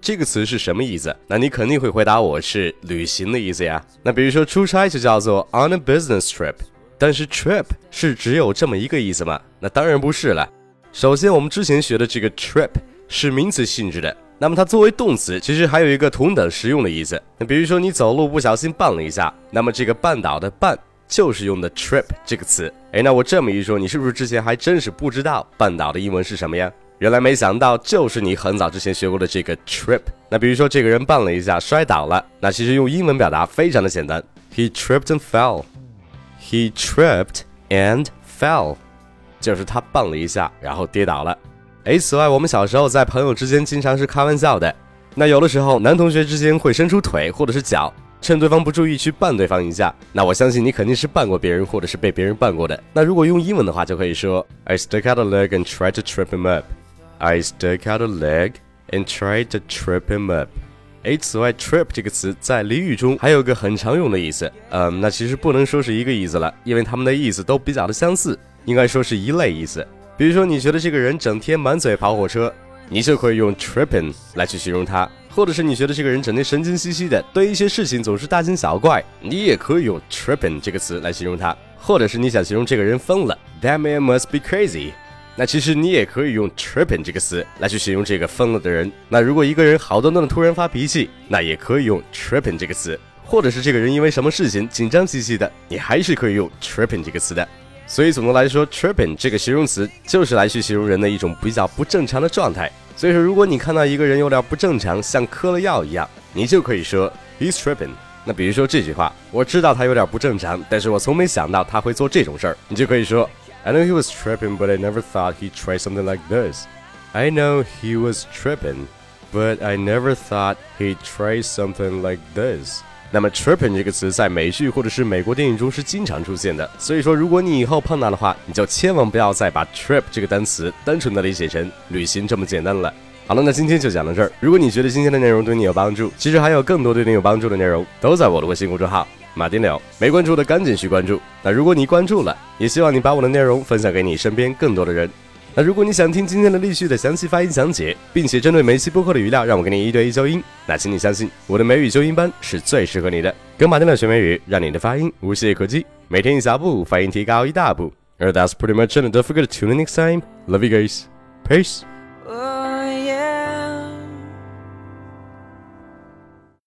这个词是什么意思，那你肯定会回答我是旅行的意思呀。那比如说出差就叫做 on a business trip，但是 trip 是只有这么一个意思吗？那当然不是了。首先，我们之前学的这个 trip 是名词性质的，那么它作为动词，其实还有一个同等实用的意思。那比如说你走路不小心绊了一下，那么这个绊倒的绊就是用的 trip 这个词。哎，那我这么一说，你是不是之前还真是不知道绊倒的英文是什么呀？原来没想到就是你很早之前学过的这个 trip。那比如说这个人绊了一下，摔倒了，那其实用英文表达非常的简单，He tripped and fell。He tripped and fell，就是他绊了一下，然后跌倒了。诶，此外，我们小时候在朋友之间经常是开玩笑的。那有的时候，男同学之间会伸出腿或者是脚，趁对方不注意去绊对方一下。那我相信你肯定是绊过别人，或者是被别人绊过的。那如果用英文的话，就可以说 I stuck out a leg and tried to trip him up. I stuck out a leg and tried to trip him up. 诶，此外，trip 这个词在俚语中还有个很常用的意思，嗯，那其实不能说是一个意思了，因为它们的意思都比较的相似，应该说是一类意思。比如说，你觉得这个人整天满嘴跑火车，你就可以用 tripping 来去形容他；或者是你觉得这个人整天神经兮兮的，对一些事情总是大惊小怪，你也可以用 tripping 这个词来形容他；或者是你想形容这个人疯了，That man must be crazy。那其实你也可以用 tripping 这个词来去形容这个疯了的人。那如果一个人好端端的突然发脾气，那也可以用 tripping 这个词。或者是这个人因为什么事情紧张兮兮的，你还是可以用 tripping 这个词的。所以总的来说，tripping 这个形容词就是来去形容人的一种比较不正常的状态。所以说，如果你看到一个人有点不正常，像嗑了药一样，你就可以说 he's tripping。那比如说这句话，我知道他有点不正常，但是我从没想到他会做这种事儿，你就可以说。I know he was tripping, but I never thought he'd try something like this. I know he was tripping, but I never thought he'd try something like this. 那么 tripping 这个词在美剧或者是美国电影中是经常出现的，所以说如果你以后碰到的话，你就千万不要再把 trip 这个单词单纯的理解成旅行这么简单了。好了，那今天就讲到这儿。如果你觉得今天的内容对你有帮助，其实还有更多对你有帮助的内容都在我的微信公众号。马丁柳，没关注的赶紧去关注。那如果你关注了，也希望你把我的内容分享给你身边更多的人。那如果你想听今天的例句的详细发音讲解，并且针对每期播客的语料让我给你一对一纠音，那请你相信我的美语纠音班是最适合你的。跟马丁柳学美语，让你的发音无懈可击，每天一小步，发音提高一大步。而 That's pretty much it. Don't forget to tune in next time. Love you guys. Peace.